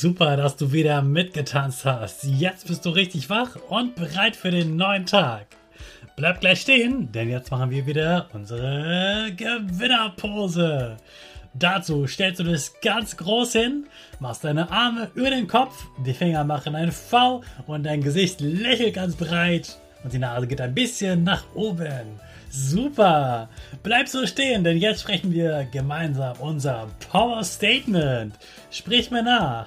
Super, dass du wieder mitgetanzt hast. Jetzt bist du richtig wach und bereit für den neuen Tag. Bleib gleich stehen, denn jetzt machen wir wieder unsere Gewinnerpose. Dazu stellst du dich ganz groß hin, machst deine Arme über den Kopf, die Finger machen ein V und dein Gesicht lächelt ganz breit und die Nase geht ein bisschen nach oben. Super! Bleib so stehen, denn jetzt sprechen wir gemeinsam unser Power Statement. Sprich mir nach.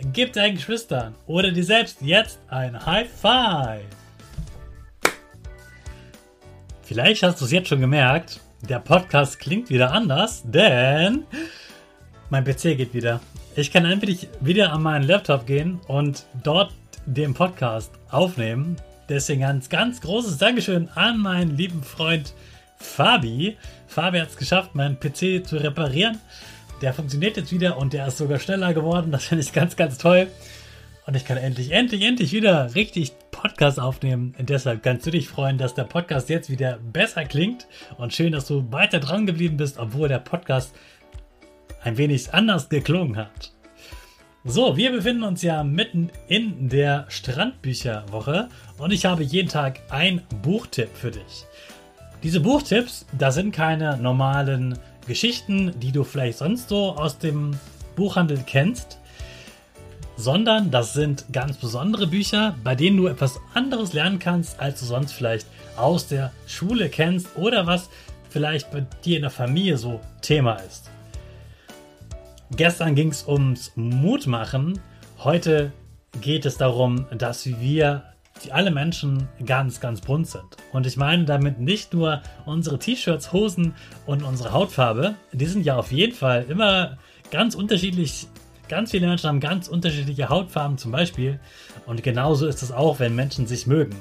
Gib deinen Geschwistern oder dir selbst jetzt ein High Five. Vielleicht hast du es jetzt schon gemerkt, der Podcast klingt wieder anders, denn mein PC geht wieder. Ich kann einfach wieder an meinen Laptop gehen und dort den Podcast aufnehmen. Deswegen ganz, ganz großes Dankeschön an meinen lieben Freund Fabi. Fabi hat es geschafft, meinen PC zu reparieren. Der funktioniert jetzt wieder und der ist sogar schneller geworden. Das finde ich ganz, ganz toll. Und ich kann endlich, endlich, endlich wieder richtig Podcast aufnehmen. Und deshalb kannst du dich freuen, dass der Podcast jetzt wieder besser klingt. Und schön, dass du weiter dran geblieben bist, obwohl der Podcast ein wenig anders geklungen hat. So, wir befinden uns ja mitten in der Strandbücherwoche und ich habe jeden Tag ein Buchtipp für dich. Diese Buchtipps, da sind keine normalen Geschichten, die du vielleicht sonst so aus dem Buchhandel kennst, sondern das sind ganz besondere Bücher, bei denen du etwas anderes lernen kannst, als du sonst vielleicht aus der Schule kennst oder was vielleicht bei dir in der Familie so Thema ist. Gestern ging es ums Mutmachen, heute geht es darum, dass wir die alle Menschen ganz, ganz bunt sind. Und ich meine damit nicht nur unsere T-Shirts, Hosen und unsere Hautfarbe. Die sind ja auf jeden Fall immer ganz unterschiedlich. Ganz viele Menschen haben ganz unterschiedliche Hautfarben zum Beispiel. Und genauso ist es auch, wenn Menschen sich mögen.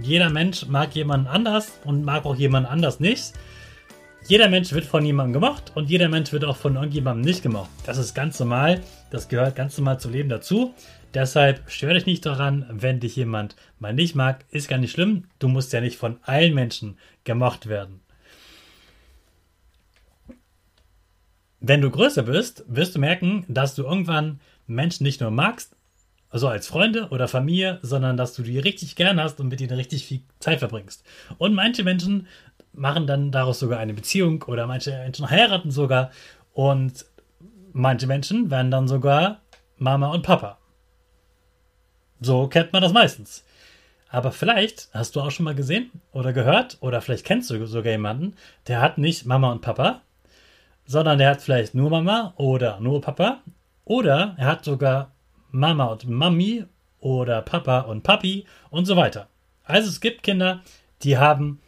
Jeder Mensch mag jemanden anders und mag auch jemanden anders nicht. Jeder Mensch wird von jemandem gemocht und jeder Mensch wird auch von irgendjemandem nicht gemocht. Das ist ganz normal. Das gehört ganz normal zu Leben dazu. Deshalb stör dich nicht daran, wenn dich jemand mal nicht mag, ist gar nicht schlimm. Du musst ja nicht von allen Menschen gemocht werden. Wenn du größer bist, wirst du merken, dass du irgendwann Menschen nicht nur magst, also als Freunde oder Familie, sondern dass du die richtig gern hast und mit ihnen richtig viel Zeit verbringst. Und manche Menschen machen dann daraus sogar eine Beziehung oder manche Menschen heiraten sogar und manche Menschen werden dann sogar Mama und Papa. So kennt man das meistens. Aber vielleicht hast du auch schon mal gesehen oder gehört oder vielleicht kennst du sogar jemanden, der hat nicht Mama und Papa, sondern der hat vielleicht nur Mama oder nur Papa oder er hat sogar Mama und Mami oder Papa und Papi und so weiter. Also es gibt Kinder, die haben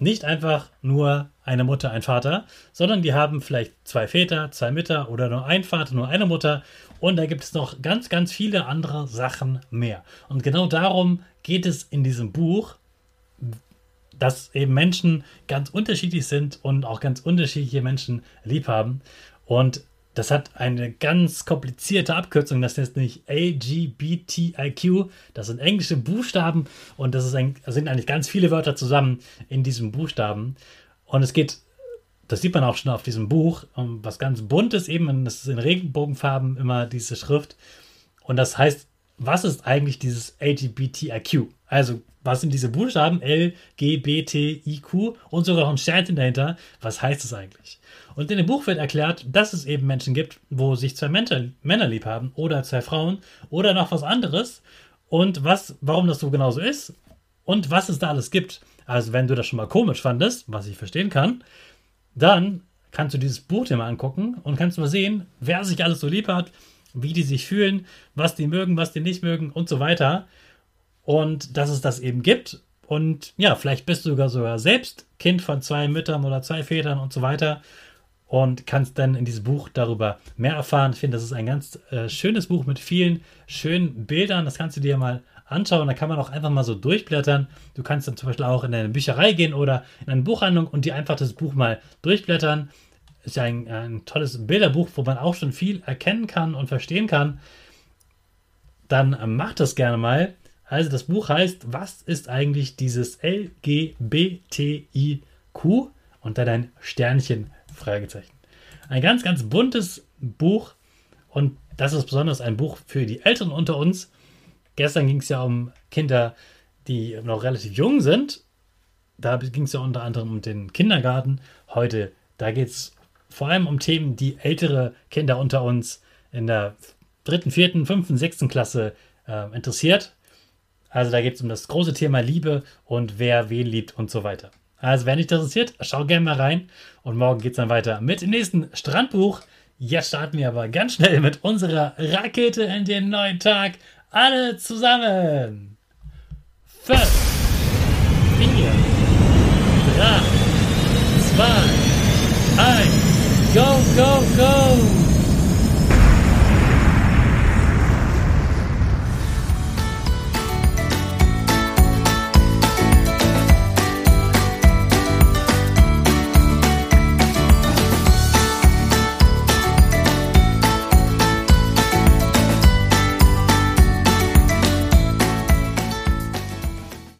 nicht einfach nur eine Mutter, ein Vater, sondern die haben vielleicht zwei Väter, zwei Mütter oder nur ein Vater, nur eine Mutter. Und da gibt es noch ganz, ganz viele andere Sachen mehr. Und genau darum geht es in diesem Buch, dass eben Menschen ganz unterschiedlich sind und auch ganz unterschiedliche Menschen lieb haben. Und das hat eine ganz komplizierte Abkürzung, das heißt nicht AGBTIQ, das sind englische Buchstaben und das, ein, sind eigentlich ganz viele Wörter zusammen in diesem Buchstaben. Und es geht, das sieht man auch schon auf diesem Buch, um was ganz buntes eben, das ist in Regenbogenfarben immer diese Schrift. Und das heißt, was ist eigentlich dieses AGBTIQ? Also, was sind diese Buchstaben? L, G, B, T, I, Q und sogar noch ein Sternchen dahinter. Was heißt es eigentlich? Und in dem Buch wird erklärt, dass es eben Menschen gibt, wo sich zwei Männer lieb haben oder zwei Frauen oder noch was anderes und was, warum das so genauso ist und was es da alles gibt. Also wenn du das schon mal komisch fandest, was ich verstehen kann, dann kannst du dieses Buch dir mal angucken und kannst mal sehen, wer sich alles so lieb hat, wie die sich fühlen, was die mögen, was die nicht mögen und so weiter. Und dass es das eben gibt. Und ja, vielleicht bist du sogar, sogar selbst Kind von zwei Müttern oder zwei Vätern und so weiter und kannst dann in diesem Buch darüber mehr erfahren. Ich finde, das ist ein ganz äh, schönes Buch mit vielen schönen Bildern. Das kannst du dir mal anschauen. Da kann man auch einfach mal so durchblättern. Du kannst dann zum Beispiel auch in eine Bücherei gehen oder in eine Buchhandlung und dir einfach das Buch mal durchblättern. Ist ja ein, ein tolles Bilderbuch, wo man auch schon viel erkennen kann und verstehen kann. Dann äh, mach das gerne mal. Also das Buch heißt, was ist eigentlich dieses LGBTIQ? Und dann ein Sternchen Fragezeichen. Ein ganz, ganz buntes Buch und das ist besonders ein Buch für die Älteren unter uns. Gestern ging es ja um Kinder, die noch relativ jung sind. Da ging es ja unter anderem um den Kindergarten. Heute, da geht es vor allem um Themen, die ältere Kinder unter uns in der dritten, vierten, fünften, sechsten Klasse äh, interessiert. Also da geht es um das große Thema Liebe und wer wen liebt und so weiter. Also, wer nicht interessiert, schau gerne mal rein. Und morgen geht es dann weiter mit dem nächsten Strandbuch. Jetzt starten wir aber ganz schnell mit unserer Rakete in den neuen Tag. Alle zusammen. Fünf,